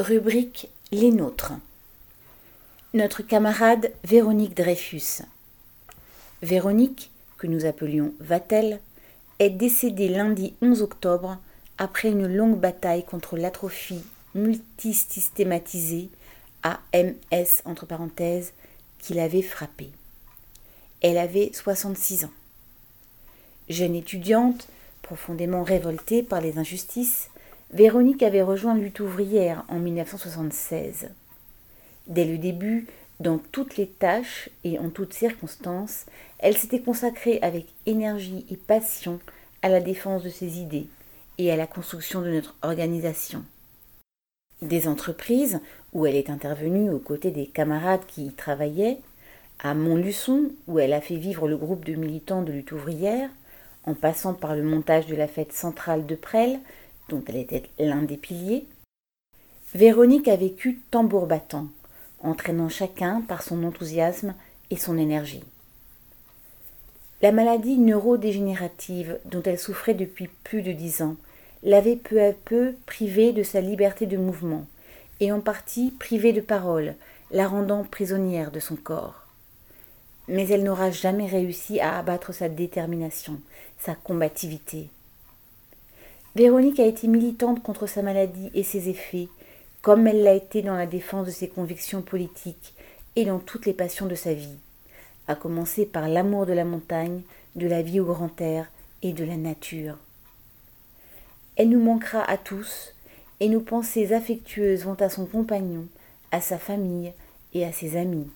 Rubrique Les nôtres. Notre camarade Véronique Dreyfus. Véronique, que nous appelions Vatel, est décédée lundi 11 octobre après une longue bataille contre l'atrophie multisystématisée AMS entre parenthèses qui l'avait frappée. Elle avait 66 ans. Jeune étudiante, profondément révoltée par les injustices, Véronique avait rejoint lutte ouvrière en 1976. Dès le début, dans toutes les tâches et en toutes circonstances, elle s'était consacrée avec énergie et passion à la défense de ses idées et à la construction de notre organisation. Des entreprises où elle est intervenue aux côtés des camarades qui y travaillaient, à Montluçon où elle a fait vivre le groupe de militants de lutte ouvrière, en passant par le montage de la fête centrale de Presles dont elle était l'un des piliers, Véronique a vécu tambour battant, entraînant chacun par son enthousiasme et son énergie. La maladie neurodégénérative dont elle souffrait depuis plus de dix ans l'avait peu à peu privée de sa liberté de mouvement, et en partie privée de parole, la rendant prisonnière de son corps. Mais elle n'aura jamais réussi à abattre sa détermination, sa combativité. Véronique a été militante contre sa maladie et ses effets, comme elle l'a été dans la défense de ses convictions politiques et dans toutes les passions de sa vie, à commencer par l'amour de la montagne, de la vie au grand air et de la nature. Elle nous manquera à tous, et nos pensées affectueuses vont à son compagnon, à sa famille et à ses amis.